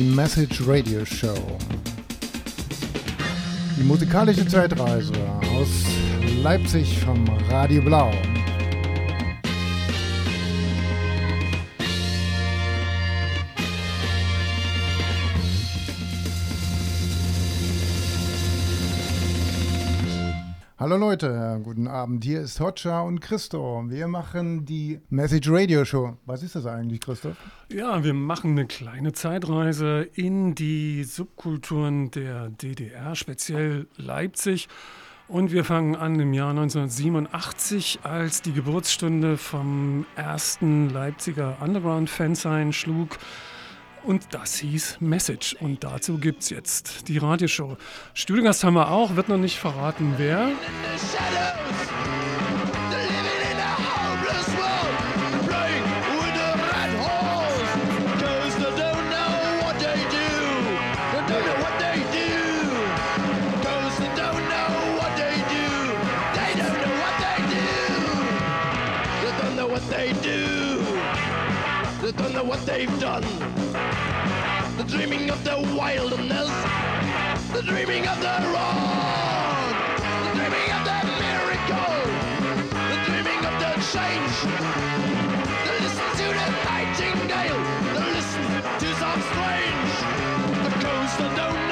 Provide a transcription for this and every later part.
die Message Radio Show. Die musikalische Zeitreise aus Leipzig vom Radio Blau. Hallo Leute, guten Abend. Hier ist Hotcha und Christo. Wir machen die Message Radio Show. Was ist das eigentlich, Christoph? Ja, wir machen eine kleine Zeitreise in die Subkulturen der DDR, speziell Leipzig. Und wir fangen an im Jahr 1987, als die Geburtsstunde vom ersten Leipziger Underground-Fansign schlug. Und das hieß Message. Und dazu gibt es jetzt die Radioshow. Studiogast haben wir auch, wird noch nicht verraten, wer. They don't know what they've done. The dreaming of the wilderness, the dreaming of the wrong, the dreaming of the miracle, the dreaming of the change. They listen to the nightingale, they listen to some strange. The coast they don't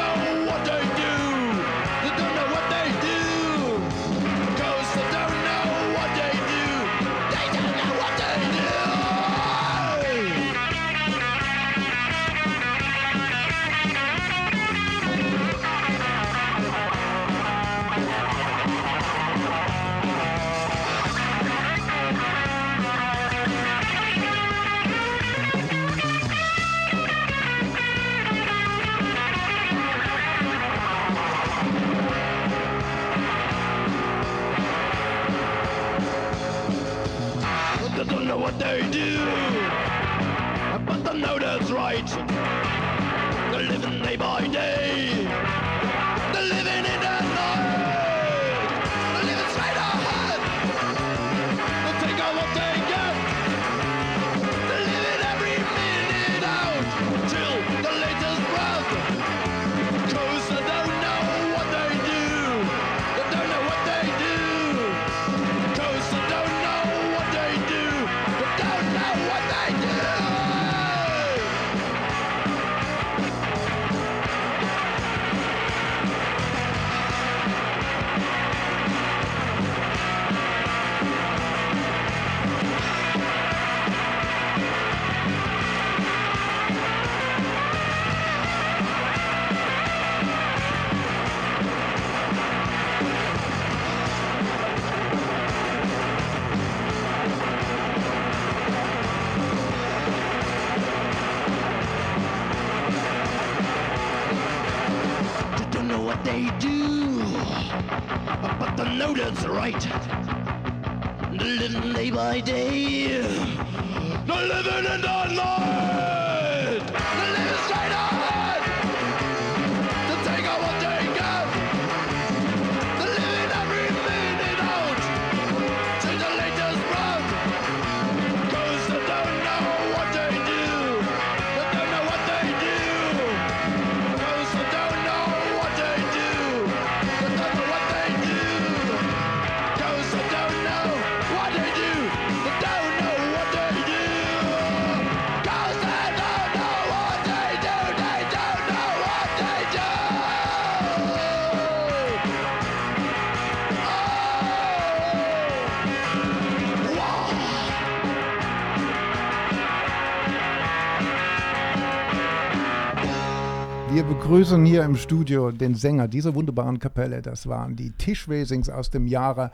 begrüßen hier im Studio den Sänger dieser wunderbaren Kapelle. Das waren die Tischwesings aus dem Jahre.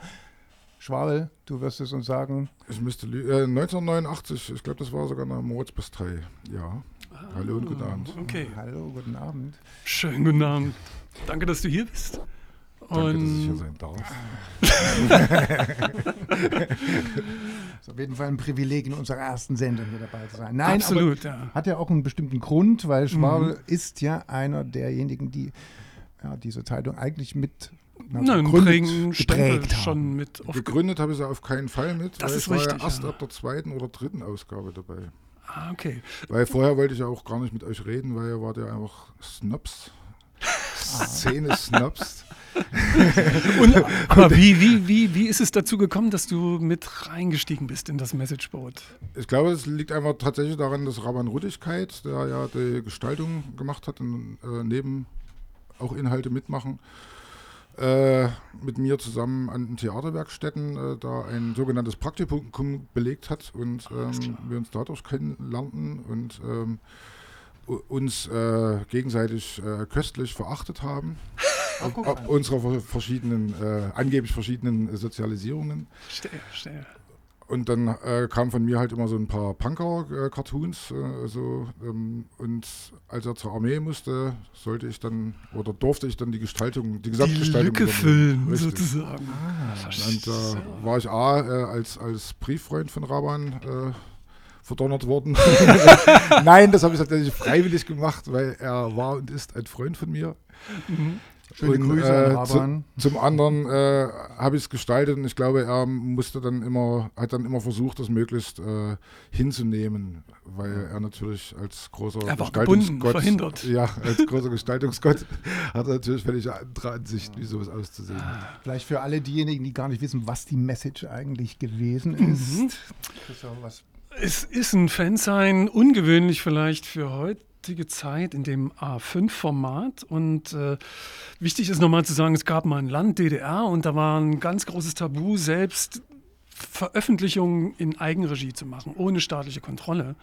Schwabel, du wirst es uns sagen. Ich müsste äh, 1989, ich glaube, das war sogar nach Moritz bis 3. Ja. Hallo und guten Abend. Okay, Hallo, guten Abend. schönen guten Abend. Danke, dass du hier bist. Danke, dass ich hier Und sein darf. ist auf jeden Fall ein Privileg, in unserer ersten Sendung hier dabei zu sein. Nein, absolut, ja. hat ja auch einen bestimmten Grund, weil Schwabel ist ja einer derjenigen, die ja, diese Zeitung eigentlich mit na, einen gegründet, geprägt haben. schon mit auf. Gegründet habe ich sie auf keinen Fall mit, Das weil ist ich war richtig, ja erst ja. ab der zweiten oder dritten Ausgabe dabei. Ah, okay. Weil vorher wollte ich ja auch gar nicht mit euch reden, weil ihr wart ja einfach Snobs. Szene-Snobs. Und, aber wie, wie, wie, wie ist es dazu gekommen, dass du mit reingestiegen bist in das Messageboard? Ich glaube, es liegt einfach tatsächlich daran, dass Raban Rudigkeit, der ja die Gestaltung gemacht hat und äh, neben auch Inhalte mitmachen, äh, mit mir zusammen an Theaterwerkstätten äh, da ein sogenanntes Praktikum belegt hat und ähm, wir uns dadurch kennenlernten und ähm, uns äh, gegenseitig äh, köstlich verachtet haben. Ab, ab unserer verschiedenen, äh, angeblich verschiedenen Sozialisierungen. Verstehe, verstehe. Und dann äh, kam von mir halt immer so ein paar Punker-Cartoons. Äh, so, ähm, und als er zur Armee musste, sollte ich dann oder durfte ich dann die Gestaltung, die Gesamtgestaltung. Die Lücke füllen, Richtig. sozusagen. Ah, und da war ich A äh, als, als Brieffreund von Raban verdonnert worden. Nein, das habe ich tatsächlich freiwillig gemacht, weil er war und ist ein Freund von mir. Mhm. Schöne und, Grüße äh, an zu, Zum anderen äh, habe ich es gestaltet und ich glaube, er musste dann immer, hat dann immer versucht, das möglichst äh, hinzunehmen, weil er natürlich als großer er war Gestaltungsgott, verhindert. ja, als großer Gestaltungsgott hat er natürlich völlig andere Ansicht, wie sowas auszusehen hat. Vielleicht für alle diejenigen, die gar nicht wissen, was die Message eigentlich gewesen ist. Mhm. Es ist ein Fansein, ungewöhnlich vielleicht für heutige Zeit in dem A5-Format. Und äh, wichtig ist nochmal zu sagen, es gab mal ein Land DDR und da war ein ganz großes Tabu, selbst Veröffentlichungen in Eigenregie zu machen, ohne staatliche Kontrolle.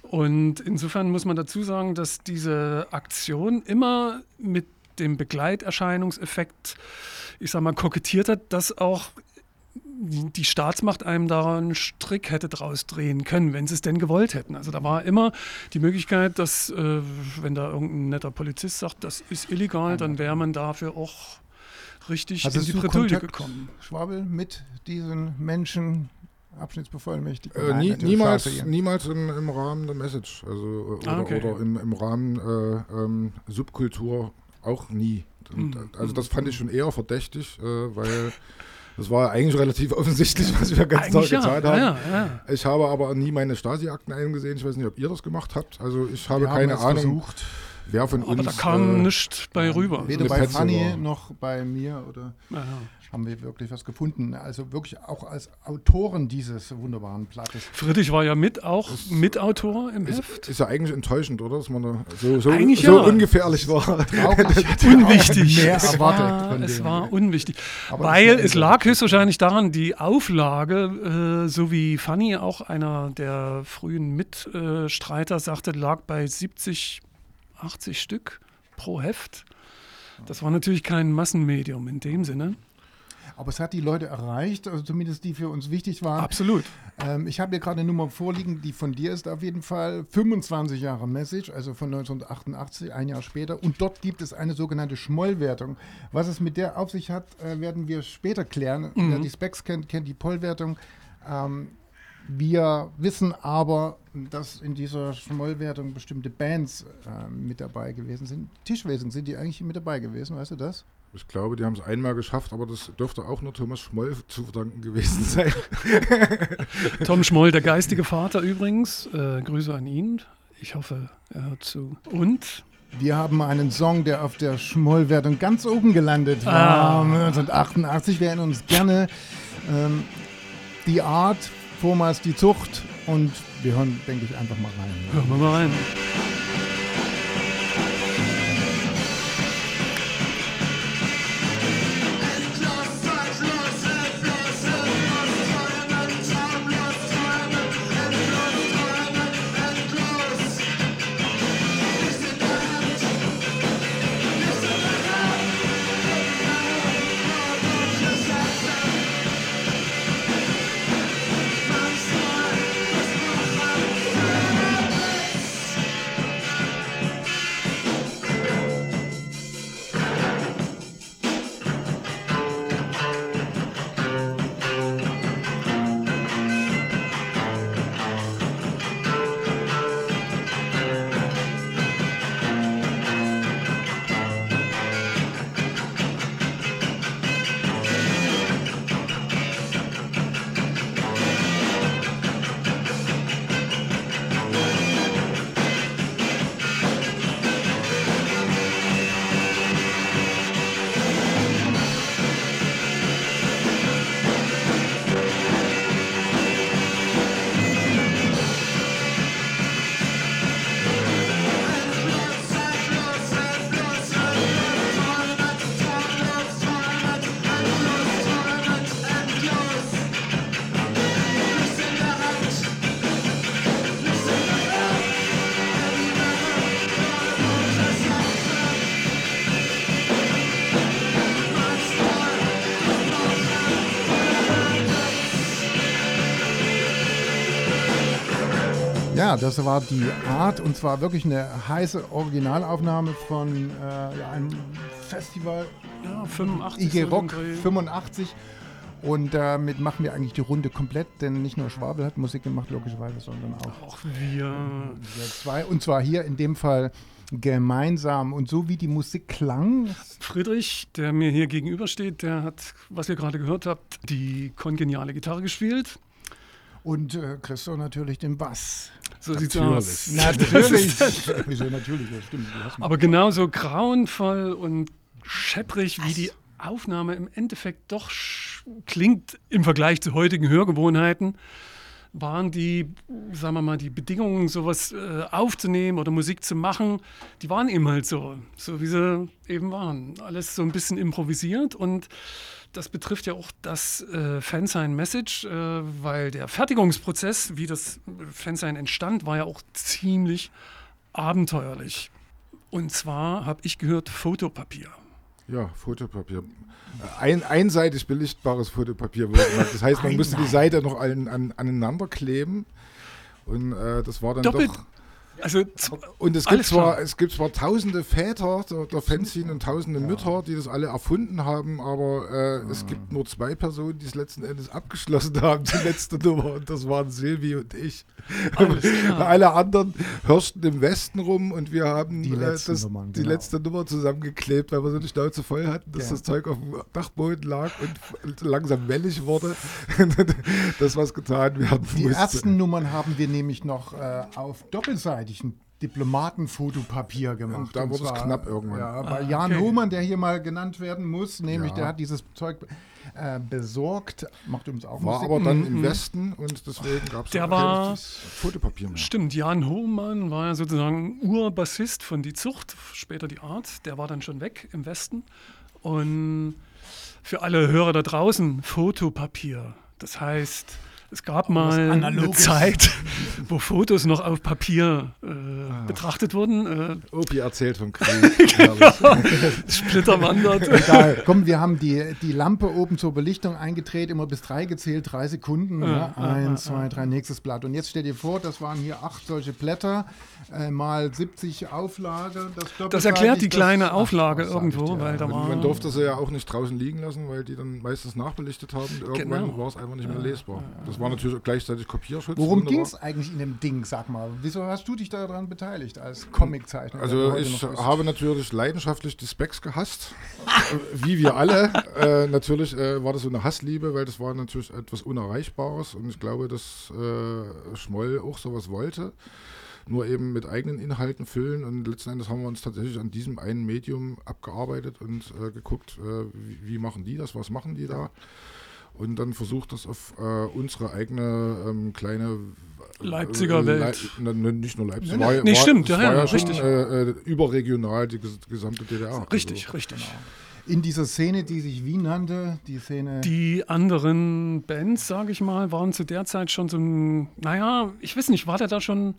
Und insofern muss man dazu sagen, dass diese Aktion immer mit dem Begleiterscheinungseffekt, ich sag mal, kokettiert hat, dass auch die Staatsmacht einem da einen Strick hätte draus drehen können, wenn sie es denn gewollt hätten. Also da war immer die Möglichkeit, dass, äh, wenn da irgendein netter Polizist sagt, das ist illegal, dann wäre man dafür auch richtig also in die Bredouille gekommen. Schwabel mit diesen Menschen Abschnittsbevollmächtigten? Äh, nie, niemals niemals im, im, Rahmen der Message also, äh, ah, oder, ah, okay. oder im, im, Rahmen äh, ähm, Subkultur auch nie. Und, mhm. Also das fand ich schon eher verdächtig, äh, weil Das war eigentlich relativ offensichtlich, was wir ganz Tag ja. getan haben. Ja, ja. Ich habe aber nie meine Stasi-Akten eingesehen. Ich weiß nicht, ob ihr das gemacht habt. Also ich habe wir keine Ahnung. Versucht. Wer von aber uns. da kam äh, nichts bei rüber. Weder bei Fanny noch bei mir oder haben wir wirklich was gefunden. Also wirklich auch als Autoren dieses wunderbaren Blattes. Friedrich war ja mit auch das Mitautor im ist, Heft. Ist ja eigentlich enttäuschend, oder? Dass man da so, so, so ja. ungefährlich war. unwichtig. Mehr es war, es war unwichtig. Aber Weil es lag höchstwahrscheinlich daran, die Auflage, äh, so wie Fanny, auch einer der frühen Mitstreiter, sagte, lag bei 70 80 Stück pro Heft. Das war natürlich kein Massenmedium in dem Sinne. Aber es hat die Leute erreicht, also zumindest die für uns wichtig waren. Absolut. Ähm, ich habe hier gerade eine Nummer vorliegen, die von dir ist auf jeden Fall 25 Jahre Message, also von 1988, ein Jahr später. Und dort gibt es eine sogenannte Schmollwertung. Was es mit der auf sich hat, äh, werden wir später klären. Mhm. Wer die Specs kennt, kennt die Pollwertung. Ähm, wir wissen aber, dass in dieser Schmollwertung bestimmte Bands äh, mit dabei gewesen sind. Tischwesen, sind die eigentlich mit dabei gewesen, weißt du das? Ich glaube, die haben es einmal geschafft, aber das dürfte auch nur Thomas Schmoll zu verdanken gewesen sein. Tom Schmoll, der geistige Vater übrigens. Äh, Grüße an ihn. Ich hoffe, er hört zu. Und wir haben einen Song, der auf der Schmollwertung ganz oben gelandet war. Ah. 1988. Wir erinnern uns gerne. Ähm, die Art vormals die Zucht und wir hören, denke ich, einfach mal rein. Hören wir mal rein. Ja, das war die Art und zwar wirklich eine heiße Originalaufnahme von äh, einem Festival Ja, 85. IG Rock den Dreh. 85 und damit machen wir eigentlich die Runde komplett, denn nicht nur Schwabel hat Musik gemacht, logischerweise, sondern auch Auch wir. wir zwei und zwar hier in dem Fall gemeinsam und so wie die Musik klang, Friedrich, der mir hier gegenübersteht, der hat, was ihr gerade gehört habt, die kongeniale Gitarre gespielt. Und äh, Christo natürlich den Bass. So sieht's Natürlich. aus. Natürlich. Wieso natürlich, das stimmt. du hast mich- Aber genauso grauenvoll und schepprig, wie die Aufnahme im Endeffekt doch klingt im Vergleich zu heutigen Hörgewohnheiten, waren die, sagen wir mal, die Bedingungen, sowas äh, aufzunehmen oder Musik zu machen, die waren eben halt so, so wie sie eben waren. Alles so ein bisschen improvisiert und das betrifft ja auch das äh, Fansign-Message, äh, weil der Fertigungsprozess, wie das Fansign entstand, war ja auch ziemlich abenteuerlich. Und zwar habe ich gehört Fotopapier. Ja, Fotopapier. Äh, Ein, einseitig belichtbares Fotopapier. wurde gemacht. Das heißt, man musste die Seite noch an, an, aneinander kleben. Und äh, das war dann Doppelt. doch. Also Und es gibt, zwar, klar. es gibt zwar tausende Väter der, der Fanzine und tausende Mütter, die das alle erfunden haben, aber äh, es gibt nur zwei Personen, die es letzten Endes abgeschlossen haben, die letzte Nummer, und das waren Silvi und ich. Alles klar. Alle anderen hirschten im Westen rum und wir haben Die äh, das, Nummern, die genau. letzte Nummer zusammengeklebt, weil wir so eine Schnauze voll hatten, dass Ja. das Zeug auf dem Dachboden lag und langsam wellig wurde. das, was getan werden Die musste. ersten Nummern haben wir nämlich noch äh, auf doppelseitigem Diplomatenfotopapier gemacht. Und da wurde es knapp irgendwann. Ja, Ah, weil Jan okay. Hohmann, der hier mal genannt werden muss, nämlich Ja. der hat dieses Zeug äh, besorgt, macht übrigens auch War Musik. aber dann im Westen und deswegen gab es Der war- Fotopapier mehr. stimmt, Jan Hohmann war ja sozusagen Urbassist von Die Zucht, später Die Art. Der war dann schon weg im Westen. Und für alle Hörer da draußen, Fotopapier. Das heißt, es gab mal eine. Zeit, wo Fotos noch auf Papier äh, betrachtet wurden. Äh, Opi erzählt vom Krieg. Herrlich. Splitter wandert. Egal. Komm, wir haben die, die Lampe oben zur Belichtung eingedreht, immer bis drei gezählt, drei Sekunden. Ja, Eins, zwei, drei, nächstes Blatt. Und jetzt stell dir vor, das waren hier acht solche Blätter, äh, mal 70 Auflage. Das, Das erklärt die kleine das- ach, Auflage ich irgendwo, dir? weil da war. Man durfte sie ja auch nicht draußen liegen lassen, weil die dann meistens nachbelichtet haben. Irgendwann Genau. war es einfach nicht mehr lesbar. Das war natürlich gleichzeitig Kopierschutz. Worum ging es eigentlich in dem Ding, sag mal? Wieso hast du dich daran beteiligt als Comiczeichner? Also ich habe natürlich leidenschaftlich die Specs gehasst, äh, wie wir alle. Äh, natürlich äh, war das so eine Hassliebe, weil das war natürlich etwas Unerreichbares und ich glaube, dass äh, Schmoll auch sowas wollte. Nur eben mit eigenen Inhalten füllen und letzten Endes haben wir uns tatsächlich an diesem einen Medium abgearbeitet und äh, geguckt, äh, wie, wie machen die das, was machen die da und dann versucht das auf äh, unsere eigene ähm, kleine Leipziger Welt. Lei- ne, nicht nur Leipzig. Nee, war, nee, war, stimmt, ja, war ja, ja schon, richtig. Äh, äh, überregional die ges gesamte DDR. Richtig, Also, richtig. in dieser Szene, die sich wie nannte, die Szene. Die anderen Bands, sage ich mal, waren zu der Zeit schon so ein, naja, ich weiß nicht, war der da schon,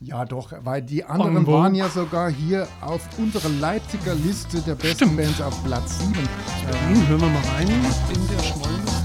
ja, doch, weil die anderen En vogue. waren ja sogar hier auf unserer Leipziger Liste der besten Stimmt. Bands auf Platz 7. Hm, hören wir mal rein in der Schmollindustrie.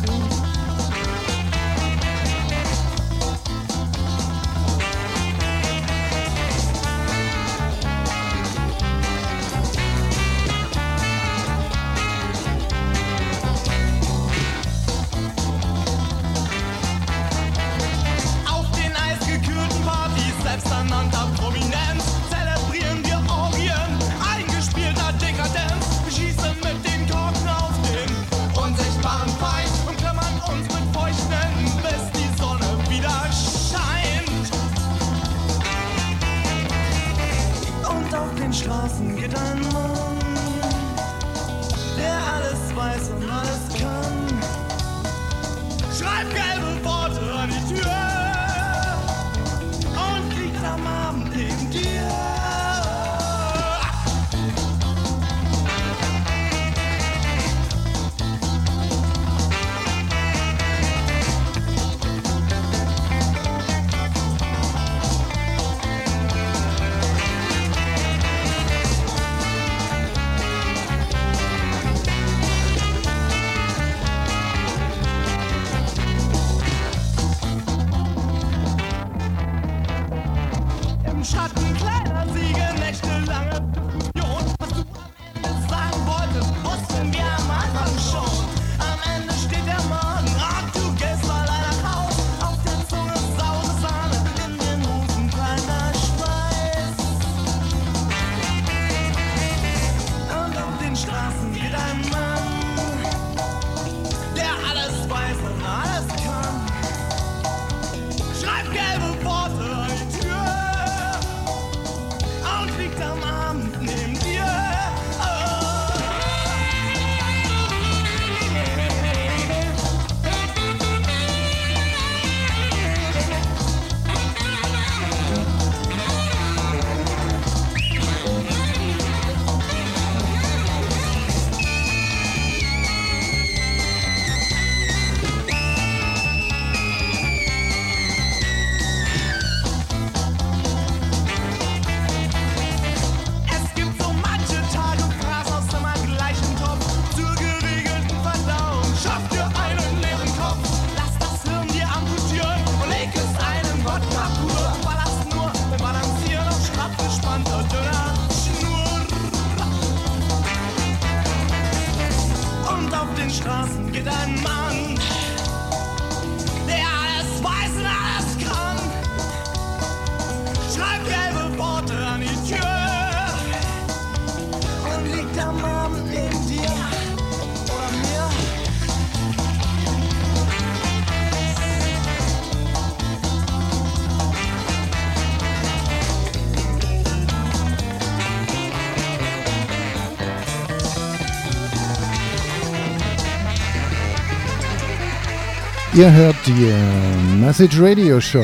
Ihr hört die äh, Message Radio Show.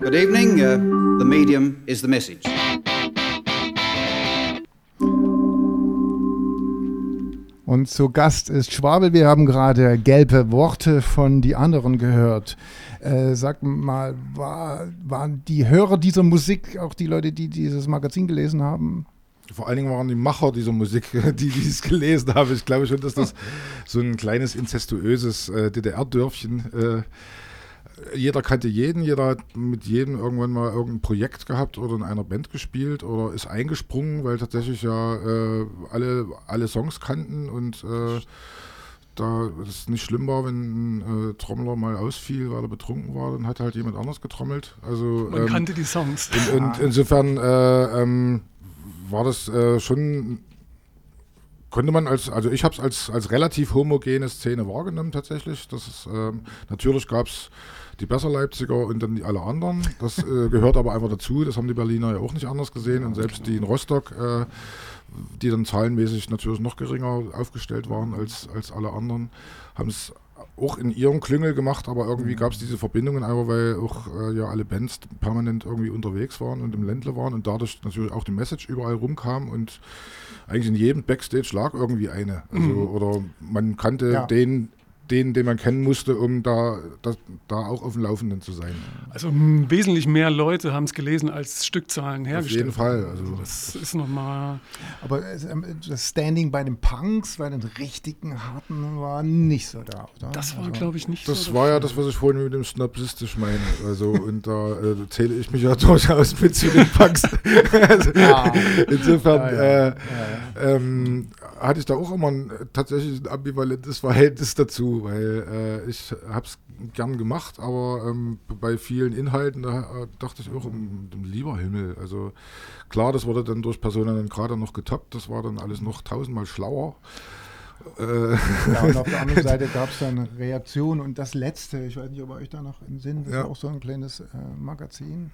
Good evening. Uh, the medium is the message. Und zu Gast ist Schwabel. Wir haben gerade gelbe Worte von die anderen gehört. Äh, sag mal, war, waren die Hörer dieser Musik auch die Leute, die dieses Magazin gelesen haben? Vor allen Dingen waren die Macher dieser Musik, die dieses gelesen haben. Ich glaube schon, dass das so ein kleines inzestuöses äh, DDR-Dörfchen. Äh, jeder kannte jeden, jeder hat mit jedem irgendwann mal irgendein Projekt gehabt oder in einer Band gespielt oder ist eingesprungen, weil tatsächlich ja äh, alle, alle Songs kannten und äh, da es nicht schlimm war, wenn ein äh, Trommler mal ausfiel, weil er betrunken war, dann hat halt jemand anders getrommelt. Also Man ähm, kannte die Songs. und, und insofern äh, ähm, war das äh, schon, konnte man als, also ich habe es als, als relativ homogene Szene wahrgenommen tatsächlich. Das ist, ähm, natürlich gab es die besser Leipziger und dann die alle anderen. Das äh, gehört aber einfach dazu. Das haben die Berliner ja auch nicht anders gesehen. Und selbst die in Rostock, äh, die dann zahlenmäßig natürlich noch geringer aufgestellt waren als, als alle anderen, haben es auch in ihrem Klüngel gemacht, aber irgendwie gab es diese Verbindungen einfach, weil auch äh, ja alle Bands permanent irgendwie unterwegs waren und im Ländle waren und dadurch natürlich auch die Message überall rumkam und eigentlich in jedem Backstage lag irgendwie eine. Also, Oder man kannte Ja. den, den, den man kennen musste, um da, da, da auch auf dem Laufenden zu sein. Also m, wesentlich mehr Leute haben es gelesen, als Stückzahlen Auf hergestellt jeden Fall. wurden. Also, Das ist nochmal. Aber es, ähm, das Standing bei den Punks, bei den richtigen Harten, war nicht so da, oder? Das war, Also- glaube ich, nicht Das so. war ja das, was ich vorhin mit dem Snobsistisch meine. Also, und da äh, zähle ich mich ja durchaus mit zu den Punks. also, insofern Ja, ja. Äh, ähm, hatte ich da auch immer ein, tatsächlich ein ambivalentes Verhältnis dazu, weil äh, ich habe es gern gemacht, aber ähm, bei vielen Inhalten da äh, dachte ich auch, um, um lieber Himmel. Also klar, das wurde dann durch Personen dann gerade noch getoppt, das war dann alles noch tausendmal schlauer. Äh, Ja, und auf der anderen Seite gab es dann Reaktionen und das letzte, ich weiß nicht, ob ihr euch da noch im Sinn, das Ja. ist auch so ein kleines äh, Magazin.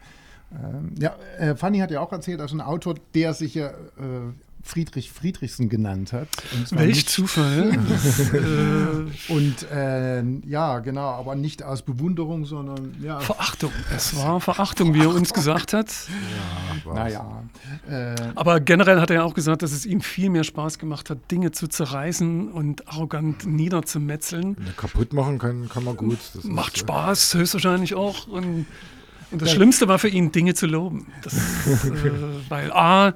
Ähm, ja, äh, Fanny hat ja auch erzählt, also ein Autor, der sich ja äh, Friedrich Friedrichsen genannt hat. Welch Zufall. äh, Und äh, ja, genau, aber nicht aus Bewunderung, sondern ja, Verachtung. Es war Verachtung, wie er uns gesagt hat. naja. Äh, Aber generell hat er auch gesagt, dass es ihm viel mehr Spaß gemacht hat, Dinge zu zerreißen und arrogant niederzumetzeln. Ja, kaputt machen kann, kann man gut. Das Macht ist, Spaß, höchstwahrscheinlich auch. Und, und das Schlimmste war für ihn, Dinge zu loben. Das, äh, weil A,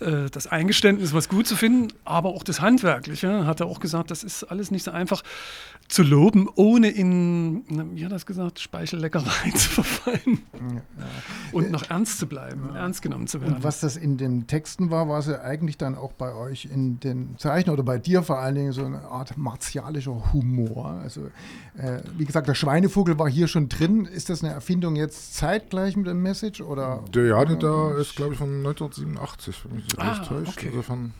äh, das Eingeständnis, was gut zu finden, aber auch das Handwerkliche, hat er auch gesagt, das ist alles nicht so einfach zu loben, ohne in, wie hat er das gesagt, Speichelleckerei zu verfallen. Und noch ernst zu bleiben, ernst genommen zu werden. Und was das in den Texten war, war es ja eigentlich dann auch bei euch in den Zeichen oder bei dir vor allen Dingen so eine Art martialischer Humor. Also, äh, wie gesagt, der Schweinevogel war hier schon drin. Ist das eine Erfindung jetzt zeitgleich mit dem Message? Oder? Der Jade da ist, glaube ich, von 1987, wenn mich nicht Ah, täuscht. okay. Message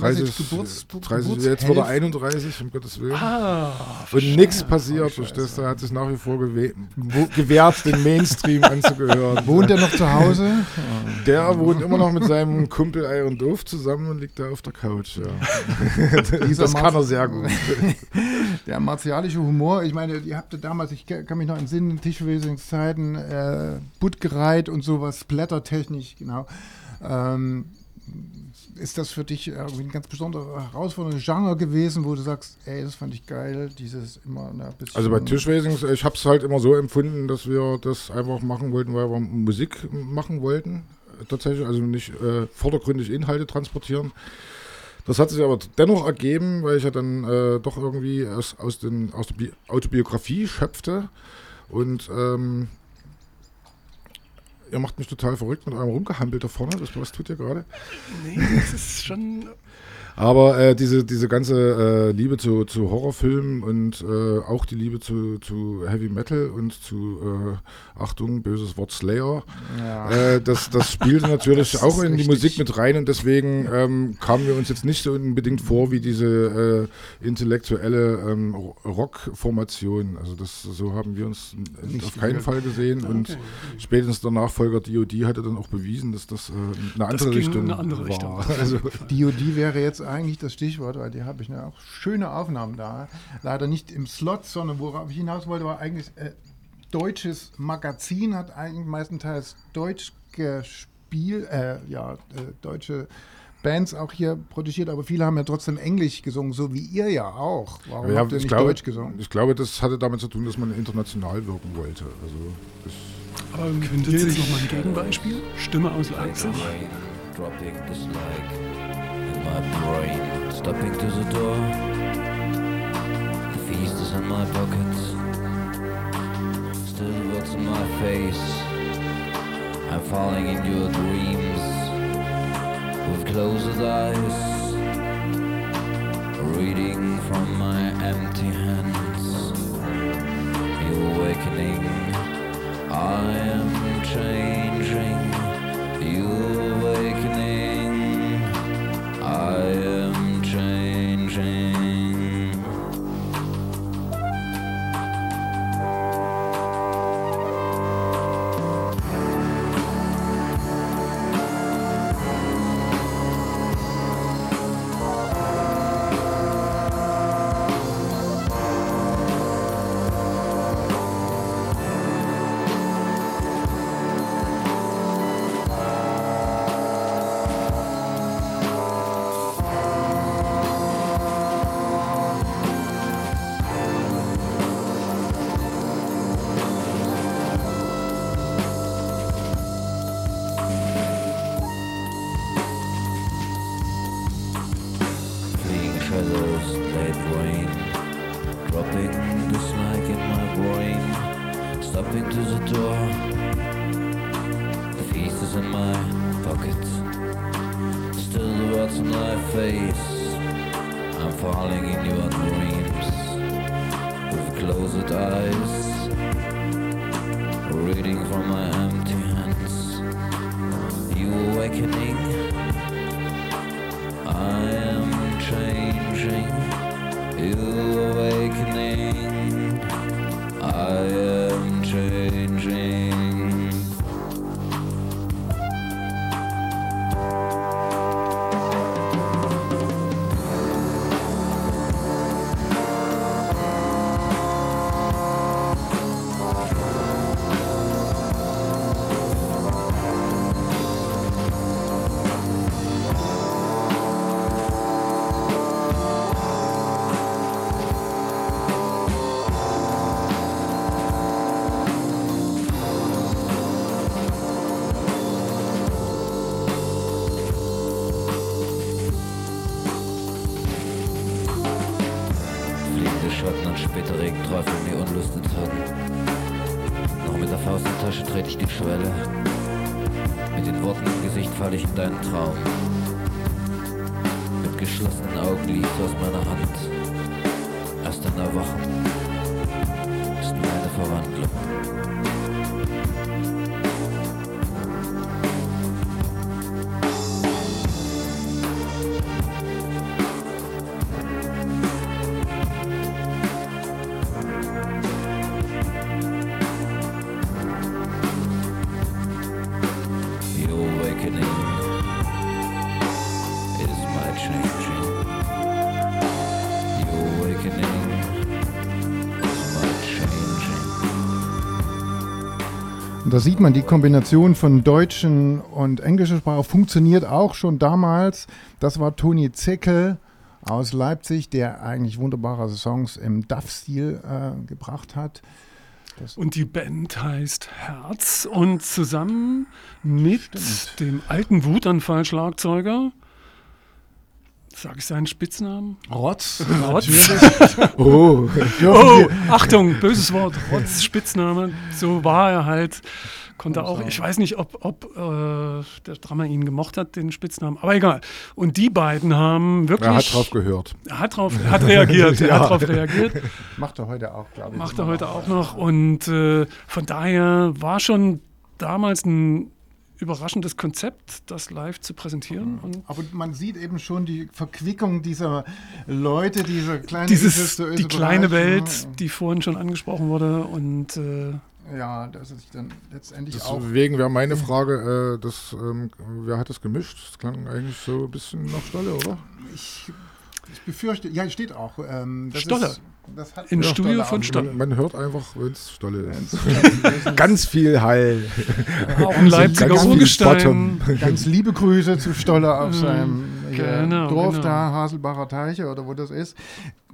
30, Geburts- 30 jetzt wurde er Geburtshälfte. 31, um Gottes Willen. ah, Und nichts passiert, verstehst du? Er hat sich nach wie vor gewehrt, den Mainstream anzugehören. Wohnt er noch zu Hause? Der wohnt immer noch mit seinem Kumpel Iron Doof zusammen und liegt da auf der Couch. Ja. Dieser das kann er sehr gut. Der martialische Humor, ich meine, ihr habt ja damals, ich ka- kann mich noch entsinnen, Tischwesingszeiten, äh, Buttgereit und sowas, Blättertechnik, genau. Ähm, ist das für dich irgendwie ein ganz besonderer herausforderndes Genre gewesen, wo du sagst, ey, das fand ich geil, dieses immer ein bisschen. Also bei Tischwesen, ich habe es halt immer so empfunden, dass wir das einfach machen wollten, weil wir Musik machen wollten. Tatsächlich, also nicht äh, vordergründig Inhalte transportieren. Das hat sich aber dennoch ergeben, weil ich ja dann äh, doch irgendwie aus, aus, den, aus der Bi Autobiografie schöpfte und ähm, ihr macht mich total verrückt mit eurem Rumgehampel da vorne. Das, was tut ihr gerade? Nee, das ist schon. Aber äh, diese, diese ganze äh, Liebe zu, zu Horrorfilmen und äh, auch die Liebe zu, zu Heavy Metal und zu, äh, Achtung, böses Wort Slayer, äh, das, das spielte natürlich Das auch in die richtig. Musik mit rein und deswegen ähm, kamen wir uns jetzt nicht so unbedingt vor wie diese äh, intellektuelle ähm, Rock-Formation. Also das, so haben wir uns Nicht auf keinen. Fall gesehen und spätestens der Nachfolger DOD hatte dann auch bewiesen, dass das eine andere in Richtung eine andere war. Richtung. Also, DOD wäre jetzt eigentlich das Stichwort, weil die habe ich ja auch schöne Aufnahmen da. Leider nicht im Slot, sondern worauf ich hinaus wollte, war eigentlich äh, deutsches Magazin, hat eigentlich meistenteils Deutsch gespielt, äh, ja, äh, deutsche Bands auch hier produziert, aber viele haben ja trotzdem Englisch gesungen, so wie ihr ja auch. Warum Ja, habt ihr ich, nicht glaube, Deutsch gesungen? ich glaube, das hatte damit zu tun, dass man international wirken wollte. Also das, Aber könntet ihr jetzt nochmal ein Gegenbeispiel? Stimme aus Leipzig? dropping my brain, stepping to the door. The feast is in my pockets, still what's in my face. I'm falling in your dreams with closed eyes, reading from my empty hands. You're awakening, I am changing. You're awakening, Da sieht man, die Kombination von deutschen und englischer Sprache funktioniert auch schon damals. Das war Toni Zeckel aus Leipzig, der eigentlich wunderbare Songs im Duff-Stil äh, gebracht hat. Und die Band heißt Herz und zusammen mit dem alten Wutanfall-Schlagzeuger Sag ich seinen Spitznamen? Rotz. Rotz. Oh, Oh, Achtung, böses Wort. Rotz, Spitzname. So war er halt. Konnte auch, ich weiß nicht, ob, ob äh, der Drummer ihn gemocht hat, den Spitznamen, aber egal. Und die beiden haben wirklich. er hat drauf gehört. Er hat drauf, er hat reagiert, er Ja. hat drauf reagiert. Macht er heute auch, glaube ich. Macht er heute auch noch. Und äh, von daher war schon damals ein überraschendes Konzept, das live zu präsentieren. Und Aber man sieht eben schon die Verquickung dieser Leute, diese kleine dieses, die kleine Bereich, Welt, ne? die vorhin schon angesprochen wurde. Und äh, Ja, das ist dann letztendlich auch. Deswegen wäre meine Frage, äh, das, ähm, wer hat das gemischt? Das klang eigentlich so ein bisschen nach Stolle, oder? Ich, ich befürchte, ja, steht auch. Ähm, das Stolle. Ist, das hat Im Studio von auch. Stolle. Man, man hört einfach, wenn es Stolle ist. Ganz viel Hall. auch ein Leipziger ganz viel Urgestein. Ganz liebe Grüße zu Stolle auf seinem äh, genau, Dorf genau. da, Haselbacher Teiche oder wo das ist.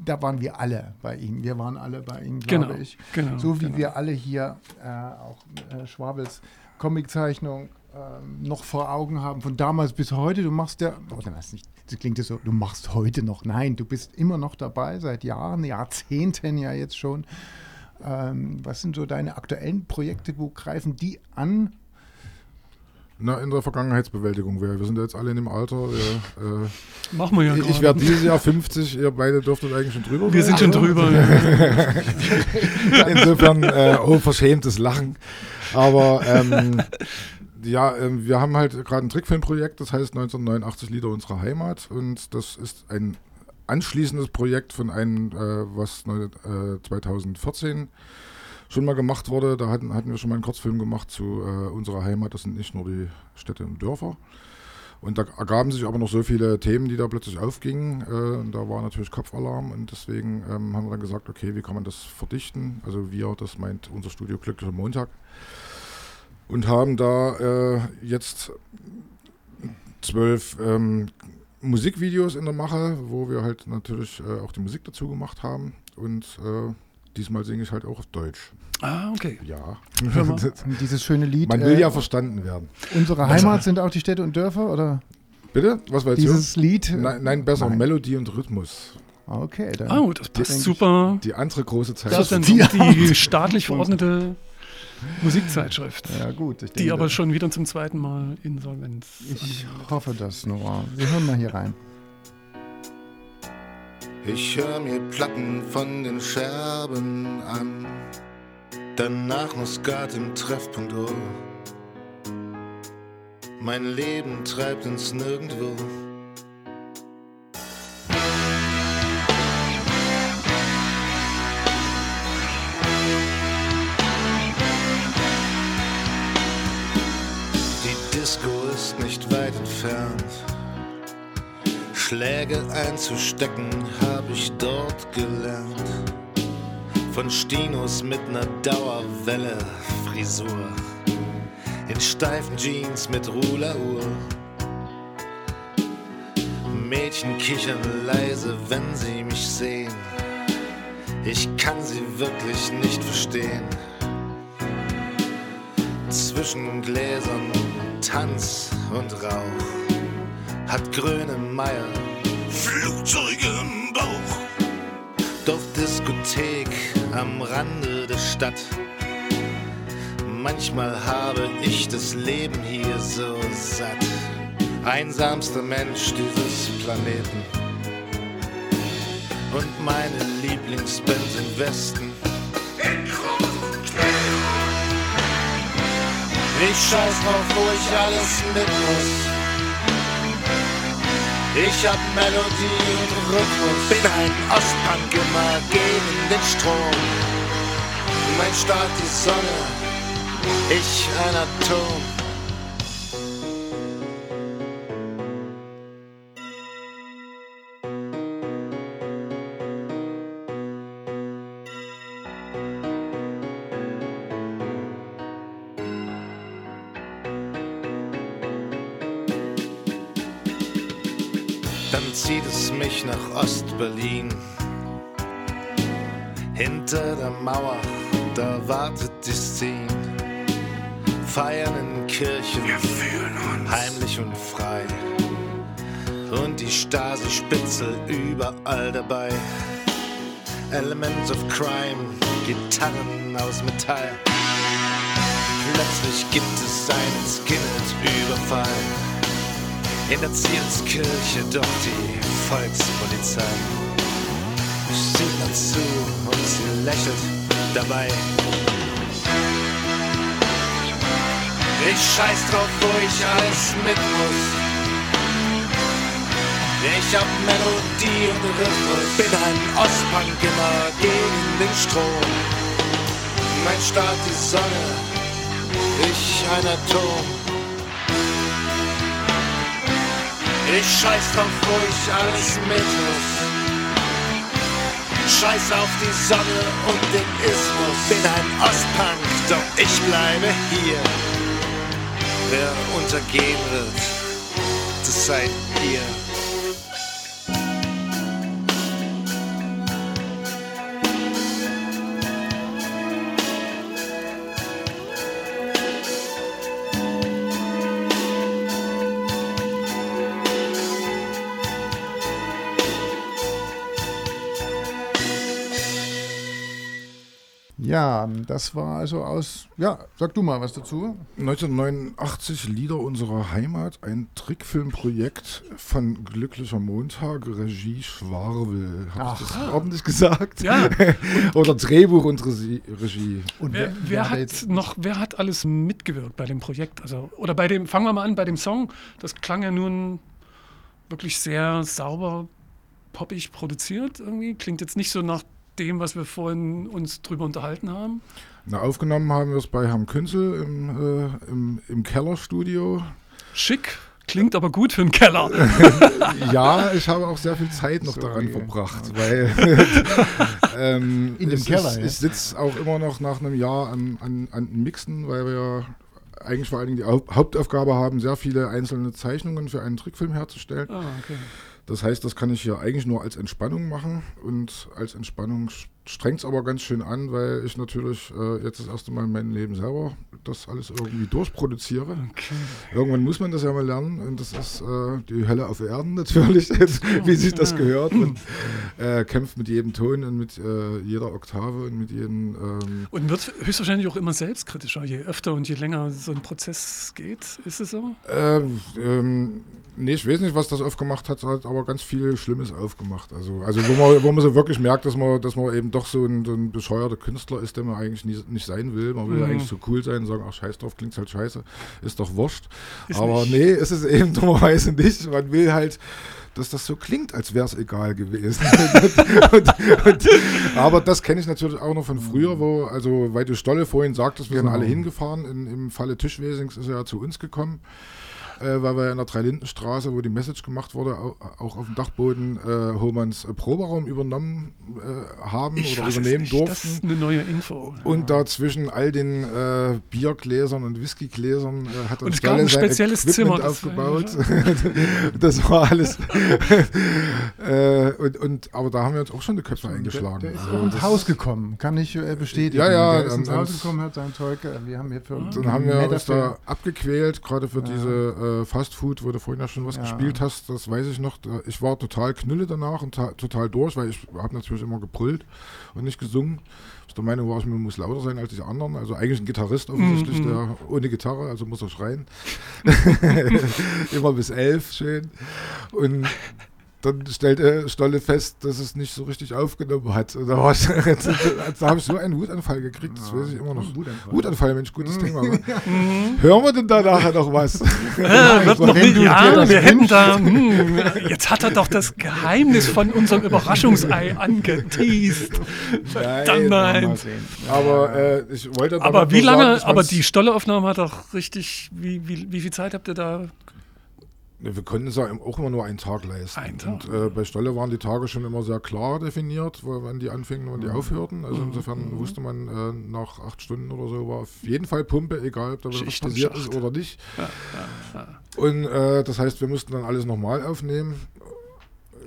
Da waren wir alle bei ihm. Wir waren alle bei ihm, glaube Genau, ich. genau, so wie genau. wir alle hier äh, auch äh, Schwabels Comiczeichnung ähm, noch vor Augen haben, von damals bis heute. Du machst ja, oh, das, nicht, das klingt ja so, du machst heute noch. Nein, du bist immer noch dabei, seit Jahren, Jahrzehnten ja jetzt schon. Ähm, was sind so deine aktuellen Projekte? Wo greifen die an? Na, in der Vergangenheitsbewältigung. Wir, wir sind ja jetzt alle in dem Alter. Wir, Machen wir ja äh, gerade. ich werde dieses Jahr 50, ihr beide dürftet eigentlich schon drüber Wir sein, sind schon drüber. ja. Insofern äh, unverschämtes Lachen. Aber ähm, ja, ähm, wir haben halt gerade ein Trickfilmprojekt, das heißt 1989 Lieder unserer Heimat. Und das ist ein anschließendes Projekt von einem, äh, was äh, 2014 schon mal gemacht wurde. Da hatten, hatten wir schon mal einen Kurzfilm gemacht zu äh, unserer Heimat. Das sind nicht nur die Städte und Dörfer. Und da ergaben sich aber noch so viele Themen, die da plötzlich aufgingen. Äh, und da war natürlich Kopfalarm und deswegen ähm, haben wir dann gesagt, okay, wie kann man das verdichten? Also wir, das meint unser Studio Glücklicher Montag. Und haben da äh, jetzt zwölf ähm, Musikvideos in der Mache, wo wir halt natürlich äh, auch die Musik dazu gemacht haben. Und äh, diesmal singe ich halt auch auf Deutsch. Ah, okay. Ja. Dieses schöne Lied. Man will äh, ja verstanden werden. Unsere Heimat sind auch die Städte und Dörfer oder Bitte? Was war jetzt dieses Lied? so? Nein, nein, besser Nein. Melodie und Rhythmus. Okay, dann. Oh, das passt super. Die andere große Zeit. Das ist dann die- die staatlich verordnete Musikzeitschrift, Ja, gut. Ich die denke, aber schon wieder zum zweiten Mal Insolvenz Ich hoffe das, Nora. Wir hören mal hier rein. Ich hör mir Platten von den Scherben an. Danach noch Skat im Treffpunkt Uhr. Mein Leben treibt ins Nirgendwo. Schläge einzustecken hab ich dort gelernt. Von Stinos mit ner Dauerwelle Frisur. In steifen Jeans mit Ruleruhr. Mädchen kichern leise, wenn sie mich sehen. Ich kann sie wirklich nicht verstehen. Zwischen Gläsern, Tanz und Rauch hat Grönemeyer Flugzeuge im Bauch. Dorfdiskothek am Rande der Stadt. Manchmal habe ich das Leben hier so satt. Einsamster Mensch dieses Planeten. Und meine Lieblingsband im Westen. Ich scheiß drauf, wo ich alles mit muss. Ich hab Melodie und Rhythmus. Bin ein Ostpunk immer gegen den Strom. Mein Staat die Sonne, ich ein Atom. Dann zieht es mich nach Ostberlin. Hinter der Mauer, da wartet die Szene. Feiern in Kirchen, heimlich und frei. und die Stasi-Spitzel überall dabei. Elements of Crime, Gitarren aus Metall. Plötzlich gibt es einen Skinhead-Überfall. In der Zielskirche doch die Volkspolizei. Sieht nur zu und sie lächelt dabei. Ich scheiß drauf, wo ich alles mit muss. Ich hab Melodie und Rhythmus, bin ein Ostpunk immer gegen den Strom. Mein Staat die Sonne, ich ein Atom. Ich scheiß drauf, wo ich alles mit. Scheiß auf die Sonne und den Ismus. Bin ein Ostpunk, doch ich bleibe hier. Wer untergehen wird, das seid ihr. Ja, das war also aus. Ja, sag du mal was dazu. 1989 Lieder unserer Heimat, ein Trickfilmprojekt von Glücklicher Montag, Regie Schwarwel. Hab ich das ordentlich gesagt? Ja. Oder Drehbuch und Regie. Regie. Und Wer, wer hat jetzt- noch, wer hat alles mitgewirkt bei dem Projekt? Also, oder bei dem, fangen wir mal an, bei dem Song. Das klang ja nun wirklich sehr sauber, poppig produziert irgendwie. Klingt jetzt nicht so nach dem, was wir vorhin uns drüber unterhalten haben. Na, aufgenommen haben wir es bei Herrn Künzel im, äh, im, im Kellerstudio. Schick, klingt aber gut für einen Keller. Ja, ich habe auch sehr viel Zeit noch daran Sorry. verbracht, weil ähm, In dem Keller, ist, ja? ich sitze auch immer noch nach einem Jahr an, an, an den Mixen, weil wir ja eigentlich vor allen Dingen die Haupt- Hauptaufgabe haben, sehr viele einzelne Zeichnungen für einen Trickfilm herzustellen. ah, okay. Das heißt, das kann ich hier eigentlich nur als Entspannung machen und als Entspannung strengt es aber ganz schön an, weil ich natürlich äh, jetzt das erste Mal in meinem Leben selber das alles irgendwie durchproduziere. okay. Irgendwann muss man das ja mal lernen und das ist äh, die Hölle auf Erden natürlich, wie sich das gehört. Und äh, kämpft mit jedem Ton und mit äh, jeder Oktave und mit jedem. Ähm, Und wird höchstwahrscheinlich auch immer selbstkritischer, je öfter und je länger so ein Prozess geht. Ist es so? ähm, ähm, nee, ich weiß nicht, was das aufgemacht hat, hat aber ganz viel Schlimmes aufgemacht. Also, also wo, man, wo man so wirklich merkt, dass man, dass man eben doch so ein, so ein bescheuerter Künstler ist, der man eigentlich nie, nicht sein will. Man will Mhm. eigentlich so cool sein und sagen, ach scheiß drauf, klingt halt scheiße, ist doch wurscht. Ist aber nicht. nee, ist es eben dummerweise nicht. Man will halt dass das so klingt, als wäre es egal gewesen. und, und, aber das kenne ich natürlich auch noch von früher, wo, also weil du Stolle vorhin sagtest, wir Genau. sind alle hingefahren. In, Im Falle Tischwesings ist er ja zu uns gekommen, äh, weil wir in der Dreilindenstraße, wo die Message gemacht wurde, auch, auch auf dem Dachboden äh, Hohmanns äh, Proberaum übernommen äh, haben Ich oder übernehmen durften. Das ist eine neue Info. Und da zwischen all den äh, Biergläsern und Whiskygläsern äh, hat Und uns ein sein spezielles Equipment Zimmer, das war- aufgebaut. das war alles. äh, und, und, aber da haben wir uns auch schon die Köpfe eingeschlagen. Der ist Also ins das- Haus gekommen, kann ich äh, bestätigen. Ja, ja, Der ist ins Haus gekommen, hat sein Zeug. Äh, wir haben hier für Dann haben wir uns da abgequält, gerade für diese äh, Fast Food, wo du vorhin ja schon was Ja. gespielt hast, das weiß ich noch. Ich war total knülle danach und ta- total durch, weil ich habe natürlich immer gebrüllt und nicht gesungen. Ich der Meinung war, ich muss lauter sein als die anderen. Also eigentlich ein Gitarrist offensichtlich, Mhm. der ohne Gitarre, also muss er schreien. immer bis elf, schön. Und dann stellte Stolle fest, dass es nicht so richtig aufgenommen hat. Da, da habe ich so einen Wutanfall gekriegt, das weiß ich immer noch. Wutanfall. Wutanfall, Mensch, gutes Thema. wa? Hören wir denn da nachher noch was? Äh, wird noch nicht, ja, das wir hätten wünschst. da. Hm, jetzt hat er doch das Geheimnis von unserem Überraschungsei angeteased. Verdammt Nein. Aber äh, ich wollte Aber wie sagen, lange, dass aber die Stolleaufnahme hat doch richtig, wie, wie, wie viel Zeit habt ihr da? Ne, Wir konnten es ja auch immer nur einen Tag leisten. Einen Tag. Und äh, bei Stolle waren die Tage schon immer sehr klar definiert, wann die anfingen und wann die Mhm. aufhörten. Also insofern wusste man äh, nach acht Stunden oder so war auf jeden Fall Pumpe, egal ob da was passiert ist oder nicht. Und äh, das heißt, wir mussten dann alles nochmal aufnehmen.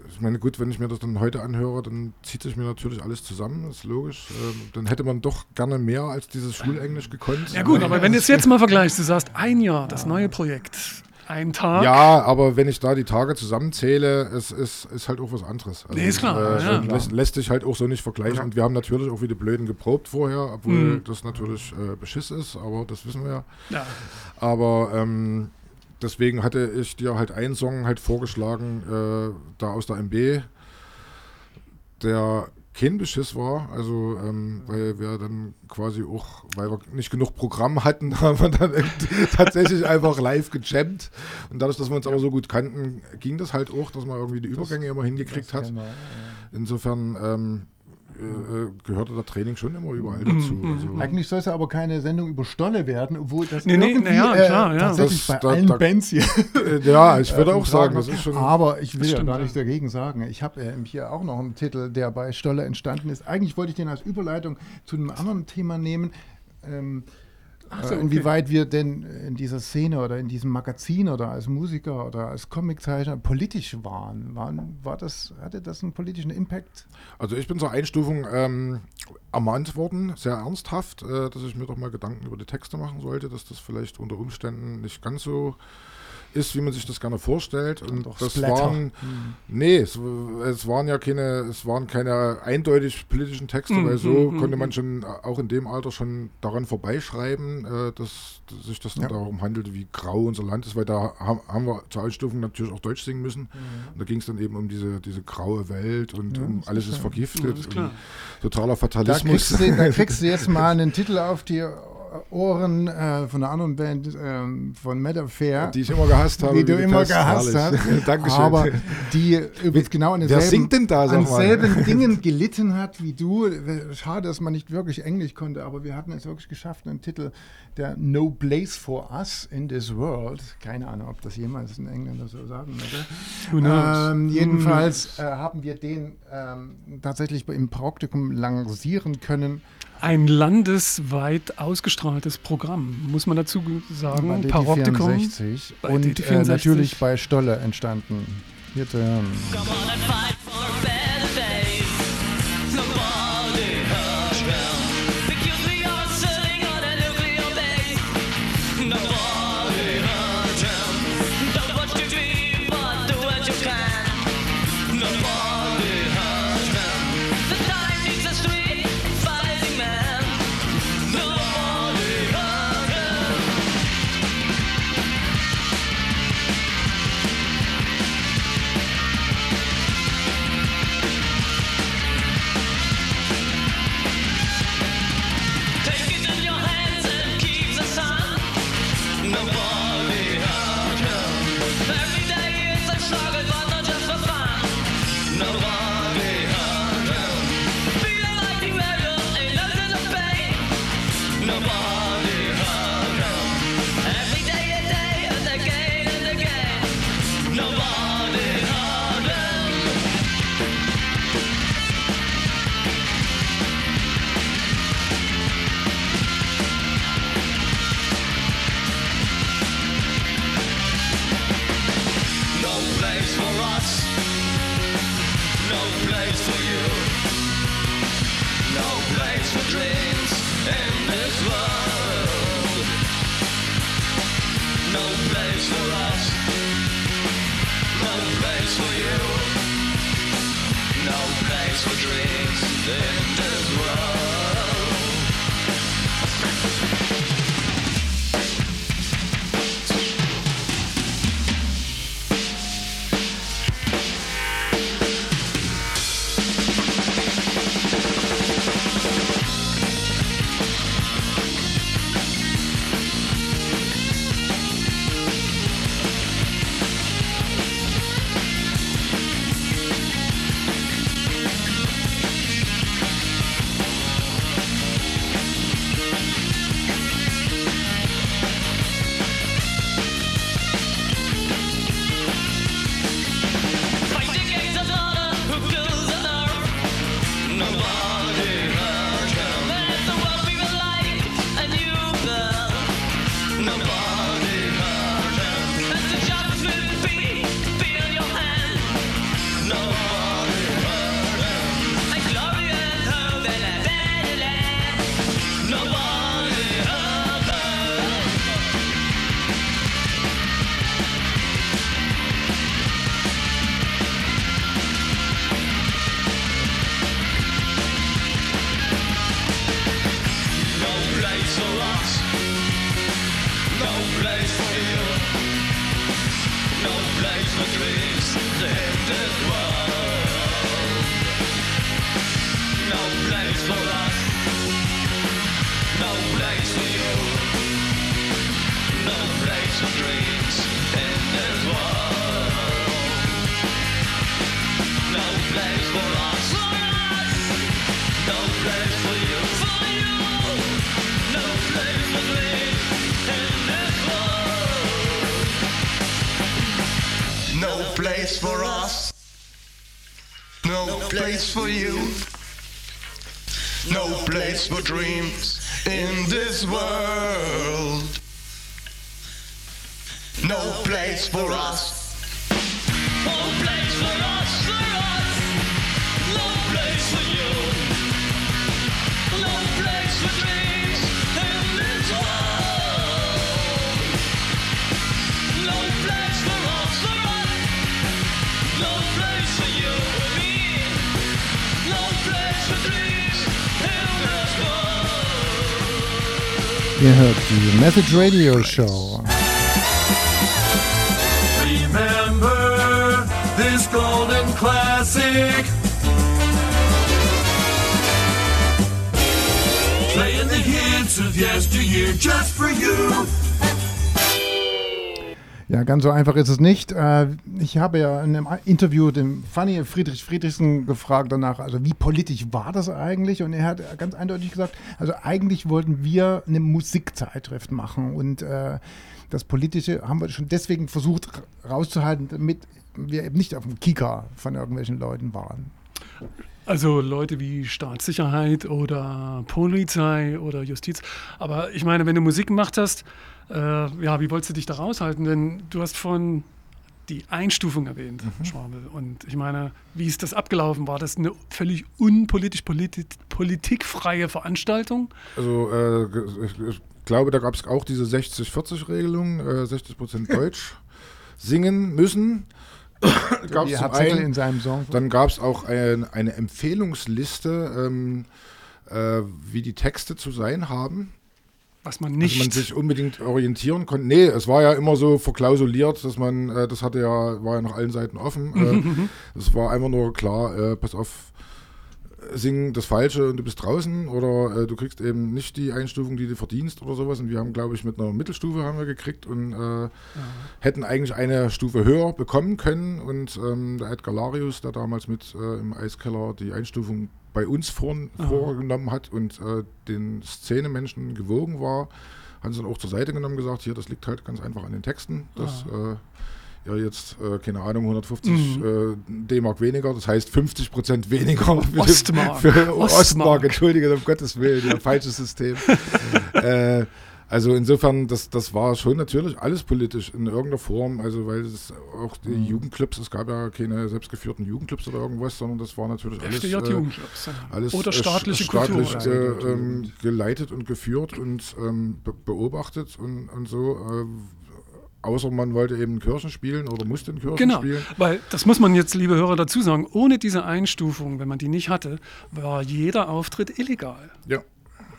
Ich meine, gut, wenn ich mir das dann heute anhöre, dann zieht sich mir natürlich alles zusammen, ist logisch. Ähm, dann hätte man doch gerne mehr als dieses Schulenglisch gekonnt. Ja gut, aber wenn du es jetzt mal vergleichst, du sagst ein Jahr, das neue Projekt, ein Tag. Ja, aber wenn ich da die Tage zusammenzähle, es ist, ist halt auch was anderes. Also, Nee, ist klar, ja, und klar. Lässt, lässt sich halt auch so nicht vergleichen. Und wir haben natürlich auch wie die Blöden geprobt vorher, obwohl Mhm. das natürlich äh, Beschiss ist, aber das wissen wir ja. Ja. Aber ähm, deswegen hatte ich dir halt einen Song halt vorgeschlagen, äh, da aus der MB, der kein Beschiss war, also ähm, weil wir dann quasi auch, weil wir nicht genug Programm hatten, haben wir dann tatsächlich einfach live gejammt und dadurch, dass wir uns aber so gut kannten, ging das halt auch, dass man irgendwie die Übergänge immer hingekriegt hat. wir, ja. Insofern ähm, äh, äh, gehörte das Training schon immer überall dazu. Also, Eigentlich soll es ja aber keine Sendung über Stolle werden, obwohl das Nee, nee, irgendwie, na ja, äh, klar, ja. tatsächlich Das- bei da- allen da- Bands hier äh, ja, ich würde äh, auch sagen, das ist schon. Aber ich will Das ja stimmt, gar nichts dagegen sagen. Ich habe äh, hier auch noch einen Titel, der bei Stolle entstanden ist. Eigentlich wollte ich den als Überleitung zu einem anderen Thema nehmen. Ähm, so, äh, okay. inwieweit wir denn in dieser Szene oder in diesem Magazin oder als Musiker oder als Comiczeichner politisch waren. waren war das, hatte das einen politischen Impact? Also ich bin zur Einstufung ähm, ermahnt worden, sehr ernsthaft, äh, dass ich mir doch mal Gedanken über die Texte machen sollte, dass das vielleicht unter Umständen nicht ganz so ist, wie man sich das gerne vorstellt. Und Doch das Splatter. waren, nee, es, es waren ja keine, es waren keine eindeutig politischen Texte, Mhm, weil so mhm, konnte mhm. man schon auch in dem Alter schon daran vorbeischreiben, äh, dass, dass sich das Ja. darum handelte, wie grau unser Land ist, weil da haben, haben wir zur Einstufung natürlich auch Deutsch singen müssen. Und da ging es dann eben um diese, diese graue Welt und Ja, um alles ist ist vergiftet. Ja, ist klar. und totaler Da Fatalismus. kriegst, du, da kriegst du jetzt mal einen Titel auf die Ohren äh, von einer anderen Band, ähm, von Mad Affair. die ich immer gehasst habe. die du immer gehasst Herrlich. hast. Dankeschön. Aber die übrigens genau an denselben, singt denn da, an selben Dingen gelitten hat wie du. Schade, dass man nicht wirklich Englisch konnte, aber wir hatten es wirklich geschafft, einen Titel, der No Place for Us in this World. Keine Ahnung, ob das jemals ein Engländer so sagen würde. Ähm, jedenfalls äh, haben wir den ähm, tatsächlich im Praktikum lancieren können. Ein landesweit ausgestrahltes Programm, muss man dazu sagen. bei DT Paroptikum. 64 bei und DT äh, 64. natürlich bei Stolle entstanden. Hier zu place for you. No place for dreams in this world. No place for us. No place for us, Ihr hört die Message Radio Show. Remember this golden classic. Playing the hits of yesteryear just for you. Ja, ganz so einfach ist es nicht. Äh, Ich habe ja in einem Interview den Fanny Friedrich Friedrichsen gefragt danach, also wie politisch war das eigentlich? Und er hat ganz eindeutig gesagt, also eigentlich wollten wir eine Musikzeitschrift machen und äh, das Politische haben wir schon deswegen versucht rauszuhalten, damit wir eben nicht auf dem Kika von irgendwelchen Leuten waren. Also Leute wie Staatssicherheit oder Polizei oder Justiz. Aber ich meine, wenn du Musik gemacht hast, äh, ja, wie wolltest du dich da raushalten? Denn du hast von die Einstufung erwähnt, Schwabel. Und ich meine, wie ist das abgelaufen? War das eine völlig unpolitisch politi politikfreie Veranstaltung? Also äh, ich, ich glaube, da gab es auch diese 60-40-Regelung, äh, 60 Prozent Deutsch singen müssen. Gab's Die einen. in seinem Song. Dann gab es auch ein, eine Empfehlungsliste, ähm, äh, wie die Texte zu sein haben. Was man Dass nicht. man sich unbedingt orientieren konnte. Nee, es war ja immer so verklausuliert, dass man, äh, das hatte ja, war ja nach allen Seiten offen. Äh, es war einfach nur klar, äh, pass auf, sing das Falsche und du bist draußen oder äh, du kriegst eben nicht die Einstufung, die du verdienst oder sowas. Und wir haben, glaube ich, mit einer Mittelstufe haben wir gekriegt und äh, hätten eigentlich eine Stufe höher bekommen können. Und ähm, der Edgar Larius, der damals mit äh, im Eiskeller die Einstufung bei uns vor, vorgenommen hat und äh, den Szenemenschen gewogen war, hat uns dann auch zur Seite genommen und gesagt, hier, das liegt halt ganz einfach an den Texten, dass äh, ja jetzt, äh, keine Ahnung, 150 äh, D-Mark weniger, das heißt 50 Prozent weniger für, Ostmark. für Ostmark. Ostmark, entschuldige, um Gottes Willen, ja, falsches System. äh, also insofern, das, das war schon natürlich alles politisch in irgendeiner Form, also weil es auch die Mhm. Jugendclubs, es gab ja keine selbstgeführten Jugendclubs oder irgendwas, sondern das war natürlich alles, äh, FDJ-Jugendclubs. ja. alles Oder äh, staatliche staatlich Kultur. äh, ähm, geleitet und geführt und ähm, be beobachtet und, und so. Äh, außer man wollte eben Kirchen spielen oder musste in Kirchen Genau, spielen. weil das muss man jetzt, liebe Hörer, dazu sagen. Ohne diese Einstufung, wenn man die nicht hatte, war jeder Auftritt illegal. Ja.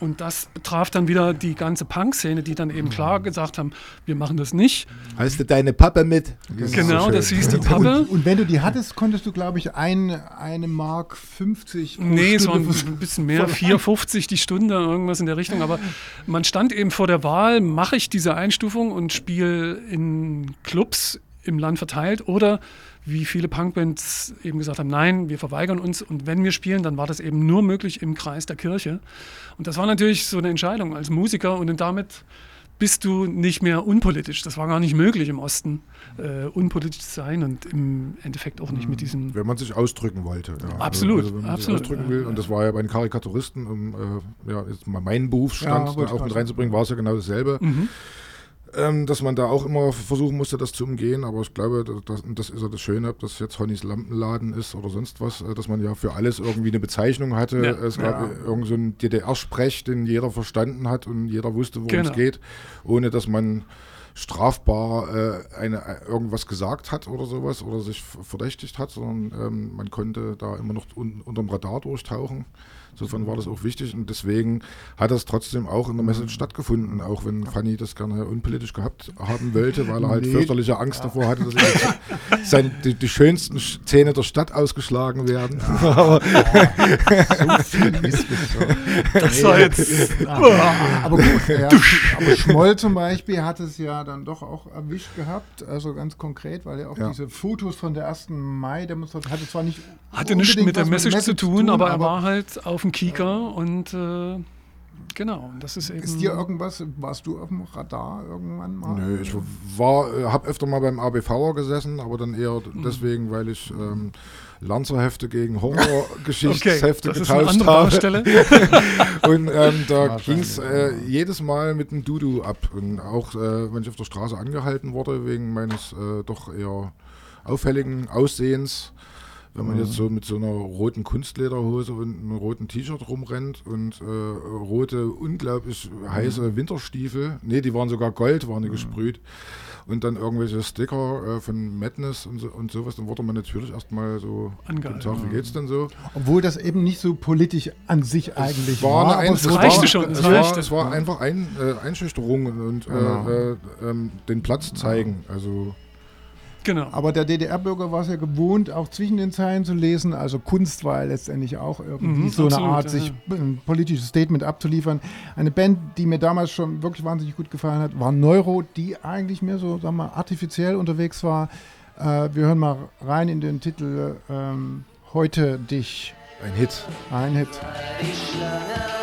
Und das traf dann wieder die ganze Punk-Szene, die dann eben klar gesagt haben, wir machen das nicht. Hast du deine Pappe mit? Genau, das hieß die Pappe. Und, und wenn du die hattest, konntest du, glaube ich, ein, eine Mark 50 pro Nee, es waren ein bisschen mehr, 4,50 die Stunde, irgendwas in der Richtung. Aber man stand eben vor der Wahl, mache ich diese Einstufung und spiele in Clubs im Land verteilt oder wie viele Punkbands eben gesagt haben, nein, wir verweigern uns und wenn wir spielen, dann war das eben nur möglich im Kreis der Kirche. Und das war natürlich so eine Entscheidung als Musiker und damit bist du nicht mehr unpolitisch. Das war gar nicht möglich im Osten, äh, unpolitisch zu sein und im Endeffekt auch nicht mit diesem Wenn man sich ausdrücken wollte. Ja. Absolut, Also, wenn man absolut, sich ausdrücken will. ja. Und das war ja bei den Karikaturisten, um äh, ja, jetzt mal meinen Berufsstand Ja, auch mit reinzubringen, war es ja genau dasselbe. Mhm. Ähm, dass man da auch immer versuchen musste, das zu umgehen. Aber ich glaube, das, das ist ja das Schöne, ob das jetzt Honnys Lampenladen ist oder sonst was, äh, dass man ja für alles irgendwie eine Bezeichnung hatte. Ja. Es gab Ja. irgend so einen DDR-Sprech, den jeder verstanden hat und jeder wusste, worum Genau. es geht, ohne dass man strafbar äh, eine, äh, irgendwas gesagt hat oder sowas oder sich verdächtigt hat, sondern ähm, man konnte da immer noch un unterm Radar durchtauchen. Insofern war das auch wichtig und deswegen hat das trotzdem auch in der Message stattgefunden, auch wenn Fanny das gerne unpolitisch gehabt haben wollte, weil er halt Nee. fürchterliche Angst davor hatte, dass ihm seine, die, die schönsten Zähne der Stadt ausgeschlagen werden. Aber Das war jetzt. aber gut, ja, aber Schmoll zum Beispiel hat es ja dann doch auch erwischt gehabt, also ganz konkret, weil er auch Ja. diese Fotos von der 1. Mai-Demonstration hatte zwar nicht Hatte nichts mit der Message, zu tun, aber er war halt auf dem Kieker und äh, genau, das ist eben. Ist dir irgendwas, warst du auf dem Radar irgendwann mal? Nö, ich war, äh, habe öfter mal beim ABVer gesessen, aber dann eher Mhm. deswegen, weil ich ähm, Lanzerhefte gegen Horrorgeschichtshefte Okay, getauscht habe. Baustelle. und ähm, da ging es äh, jedes Mal mit dem Dudu ab. Und auch äh, wenn ich auf der Straße angehalten wurde, wegen meines äh, doch eher auffälligen Aussehens, wenn man jetzt so mit so einer roten Kunstlederhose und einem roten T-Shirt rumrennt und äh, rote, unglaublich heiße Winterstiefel, nee, die waren sogar Gold, waren die gesprüht, und dann irgendwelche Sticker äh, von Madness und, so, und sowas, dann wurde man natürlich erstmal so, Angehalten, guten Tag, wie geht's denn so? Obwohl das eben nicht so politisch an sich eigentlich war war. aber Ein- es es reichte war, schon, Es es war, es war einfach ein, äh, Einschüchterung und Genau. äh, äh, ähm, den Platz zeigen. Also genau. Aber der DDR-Bürger war es ja gewohnt, auch zwischen den Zeilen zu lesen. Also Kunst war ja letztendlich auch irgendwie Mhm, so absolut, eine Art, ja, sich ein politisches Statement abzuliefern. Eine Band, die mir damals schon wirklich wahnsinnig gut gefallen hat, war Neuro, die eigentlich mehr so, sagen wir, artifiziell unterwegs war. Äh, wir hören mal rein in den Titel ähm, Heute dich. ein Hit. Ein Hit. Unterm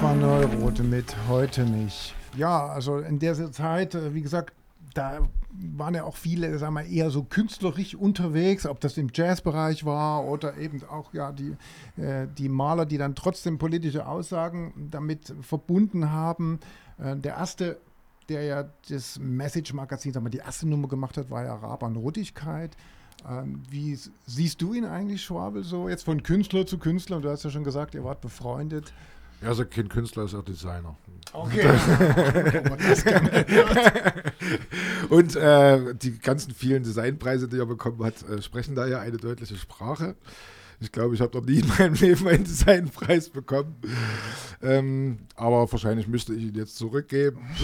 Das war Neurote mit Heute nicht. Ja, also in der Zeit, äh, wie gesagt, da waren ja auch viele, sagen wir, eher so künstlerisch unterwegs, ob das im Jazzbereich war oder eben auch ja die, äh, die Maler, die dann trotzdem politische Aussagen damit verbunden haben. Äh, der erste, der ja das Message-Magazin, sagen wir, die erste Nummer gemacht hat, war ja Raban Ruttigkeit. Ähm, wie siehst du ihn eigentlich, Schwabel, so jetzt von Künstler zu Künstler? Du hast ja schon gesagt, ihr wart befreundet. Er ist ja kein Künstler, er ist auch Designer. Okay. das Und äh, die ganzen vielen Designpreise, die er bekommen hat, äh, sprechen da ja eine deutliche Sprache. Ich glaube, ich habe noch nie in meinem Leben einen Designpreis bekommen. Ähm, aber wahrscheinlich müsste ich ihn jetzt zurückgeben.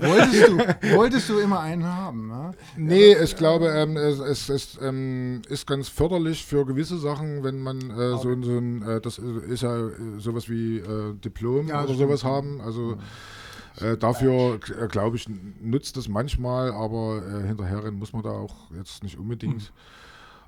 Wolltest, du, wolltest du immer einen haben? Ne? Nee, ich glaube, ähm, es, es, es ähm, ist ganz förderlich für gewisse Sachen, wenn man äh, so, so ein, äh, das ist ja äh, sowas wie äh, Diplom Ja, oder stimmt. sowas haben. Also äh, dafür, äh, glaube ich, nutzt es manchmal, aber äh, hinterherrennen muss man da auch jetzt nicht unbedingt.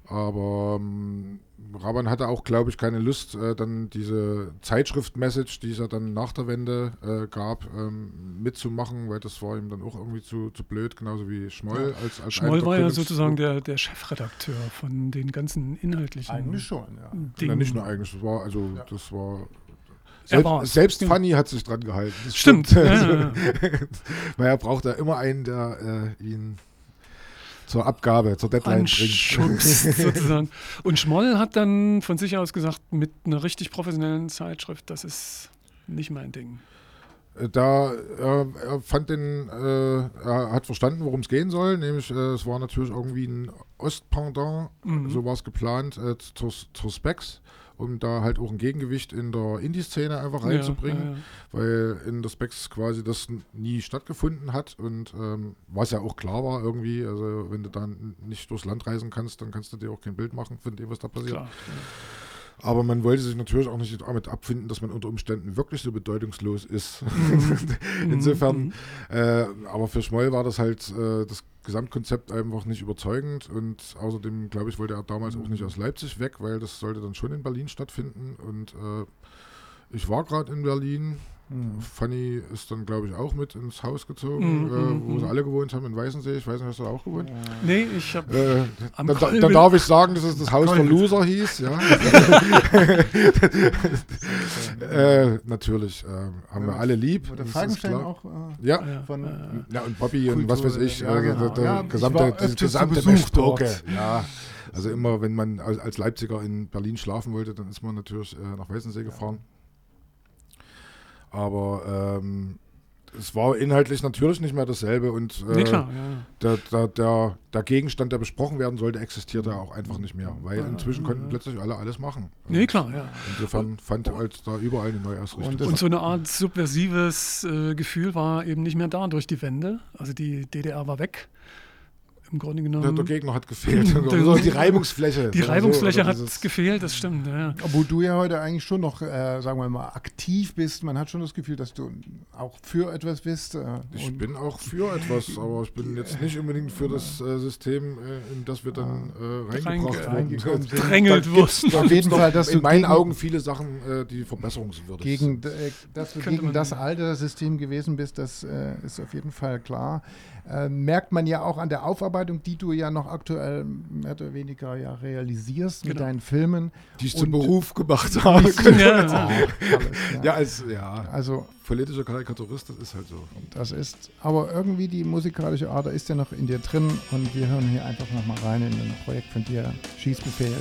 Aber ähm, Raban hatte auch, glaube ich, keine Lust, äh, dann diese Zeitschrift-Message, die es ja dann nach der Wende äh, gab, ähm, mitzumachen, weil das war ihm dann auch irgendwie zu, zu blöd, genauso wie Schmoll als, als einer Schmoll war ja sozusagen der, der Chefredakteur von den ganzen inhaltlichen Eigentlich schon, ja. Dingen. Na, nicht nur eigentlich, das war, also das war. Selbst, selbst Ja. Fanny hat sich dran gehalten. Das Stimmt. Ja, ja, ja. Weil er braucht ja immer einen, der äh, ihn zur Abgabe, zur Deadline bringt. Sozusagen. Und Schmoll hat dann von sich aus gesagt, mit einer richtig professionellen Zeitschrift, das ist nicht mein Ding. Äh, Da äh, er fand den, äh, er hat verstanden, worum es gehen soll, nämlich äh, es war natürlich irgendwie ein Ostpendant, Mhm. so war es geplant, äh, zur, zur Specs, um da halt auch ein Gegengewicht in der Indie-Szene einfach reinzubringen, ja, ja. weil in der Specs quasi das nie stattgefunden hat und ähm, was ja auch klar war irgendwie, also wenn du dann nicht durchs Land reisen kannst, dann kannst du dir auch kein Bild machen von dem, was da passiert. Klar. Aber man wollte sich natürlich auch nicht damit abfinden, dass man unter Umständen wirklich so bedeutungslos ist. Insofern, äh, aber für Schmoll war das halt äh, das Gesamtkonzept einfach nicht überzeugend und außerdem, glaube ich, wollte er damals auch nicht aus Leipzig weg, weil das sollte dann schon in Berlin stattfinden und äh, ich war gerade in Berlin. Fanny ist dann, glaube ich, auch mit ins Haus gezogen, Mhm, äh, wo mhm. sie alle gewohnt haben in Weißensee. Ich weiß nicht, hast du da auch gewohnt? Nee, ich habe Äh, dann, dann darf ich sagen, dass es das Haus der Loser hieß, ja. äh, natürlich, äh, haben wir alle lieb. Wo der das ist Falkenstein auch äh, Ja, Ja, von ja, und Bobby und was weiß ich, Ja, äh, genau. der, der Ja, gesamte, das gesamte Besuch. Ja, also immer, wenn man als, Leipziger in Berlin schlafen wollte, dann ist man natürlich äh, nach Weißensee gefahren. Aber ähm, es war inhaltlich natürlich nicht mehr dasselbe und äh, Nee, klar, ja, ja. der, der, der, der Gegenstand, der besprochen werden sollte, existierte auch einfach nicht mehr, weil inzwischen konnten plötzlich alle alles machen. Nee, Und klar, ja. Insofern fand halt da überall eine Neuausrichtung. Und das- Und so eine Art subversives äh, Gefühl war eben nicht mehr da durch die Wende. Also die DDR war weg. Im Grunde der, genommen. der Gegner hat gefehlt. So die Reibungsfläche. die Reibungsfläche oder hat dieses- gefehlt, das stimmt. Ja. Obwohl du ja heute eigentlich schon noch, äh, sagen wir mal, aktiv bist. Man hat schon das Gefühl, dass du auch für etwas bist. Äh, Ich und bin auch für etwas, aber ich bin jetzt nicht unbedingt für das äh, System, äh, in das wir dann äh, reingebracht Reinge- reingekommen wurden. Drängelt wurden. Auf jeden Fall, dass in meinen gegen- Augen viele Sachen, äh, die verbesserungswürdig gegen, sind. äh, dass du gegen das alte System gewesen bist, das äh, ist auf jeden Fall klar. Äh, merkt man ja auch an der Aufarbeitung, die du ja noch aktuell mehr oder weniger ja realisierst mit Genau. deinen Filmen. Die ich zum Beruf gemacht habe. Ja, ja. Alles, ja. Ja, als ja, Also politischer Karikaturist, das ist halt so. das ist, aber irgendwie die musikalische Ader ist ja noch in dir drin und wir hören hier einfach noch mal rein in ein Projekt von dir, Schießbefehl.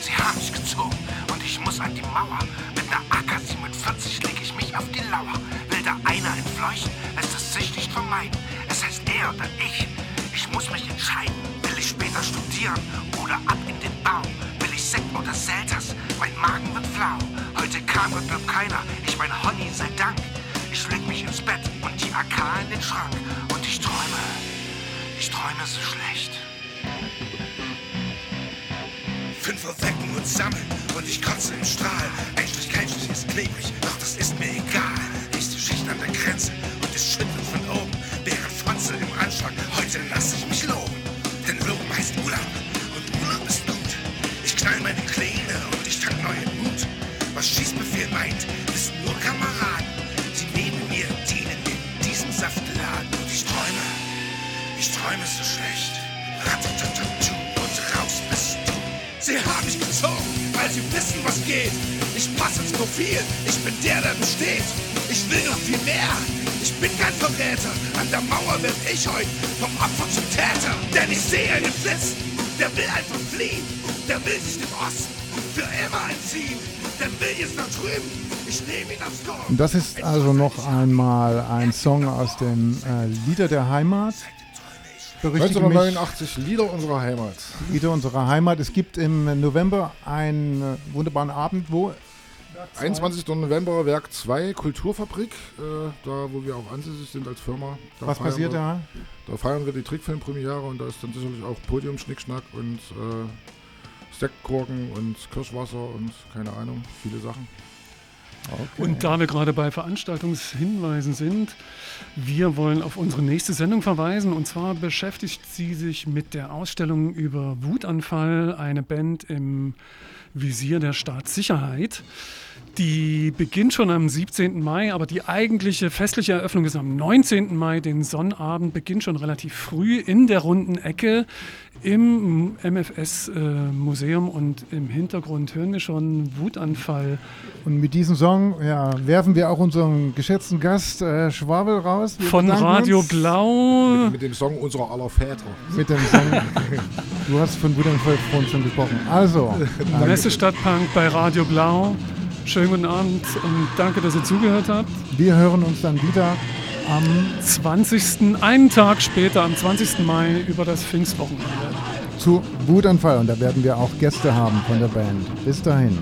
Sie haben mich gezogen und ich muss an die Mauer. Mit einer AK-47 leg ich mich auf die Lauer. Will da einer entfleuchen, lässt es sich nicht vermeiden. Es heißt er oder ich. Ich muss mich entscheiden. Will ich später studieren oder ab in den Bau? Will ich Sekt oder Selters? Mein Magen wird flau. Heute kam und blieb keiner. Ich mein Honey sei Dank. Ich leg mich ins Bett und die AK in den Schrank. Und ich träume. Ich träume so schlecht. Fünf Uhr wecken und sammeln und ich kotze im Strahl. Ein ist klebrig, doch das ist mir egal. Nächste Schicht an der Grenze und es schüttelt von oben. Während Fotze im Anschlag, heute lass ich mich loben. Denn Loben heißt Urlaub und Urlaub ist gut. Ich knall meine Kläne und ich tank neuen Mut. Was Schießbefehl meint, wissen nur Kameraden. Sie neben mir dienen in diesem Saftladen und ich träume. Ich träume so schlecht. Ratatatatu und raus bist du. Sie haben mich gezogen, weil sie wissen, was geht. Profil, ich bin der, der besteht. Ich will noch viel mehr, ich bin kein Verräter. An der Mauer werd ich heute vom Opfer zum Täter. Denn ich sehe den Blitz, der will einfach fliehen, der will sich dem Osten für immer entziehen, der will jetzt nach drüben, ich nehme ihn aufs. Und das ist also noch einmal ein Song aus dem äh, Lieder der Heimat. Berichtige mich, 1989, Lieder unserer Heimat. Lieder unserer Heimat. Es gibt im November einen äh, wunderbaren Abend, wo 21. November, Werk 2, Kulturfabrik, äh, da wo wir auch ansässig sind als Firma. Da was passiert wir, da? Da feiern wir die Trickfilmpremiere und da ist dann sicherlich auch Podium, Schnickschnack und äh, Sektkorken und Kirschwasser und keine Ahnung, viele Sachen. Und da wir gerade bei Veranstaltungshinweisen sind, wir wollen auf unsere nächste Sendung verweisen. Und zwar beschäftigt sie sich mit der Ausstellung über Wutanfall, eine Band im Visier der Staatssicherheit. Die beginnt schon am 17. Mai, aber die eigentliche festliche Eröffnung ist am 19. Mai. Den Sonnabend beginnt schon relativ früh in der runden Ecke im MFS-Museum und im Hintergrund hören wir schon Wutanfall. Und mit diesem Song ja, werfen wir auch unseren geschätzten Gast äh, Schwabel raus. Wir Von Radio uns Blau. Mit, mit dem Song unserer aller Väter. Mit dem Song. du hast von Wutanfall vorhin schon gesprochen. Also, Messe Stadtpunk bei Radio Blau. Schönen guten Abend und danke, dass ihr zugehört habt. wir hören uns dann wieder am 20. einen Tag später, am 20. Mai, über das Pfingstwochenende. zu Wutanfall und da werden wir auch Gäste haben von der Band. Bis dahin.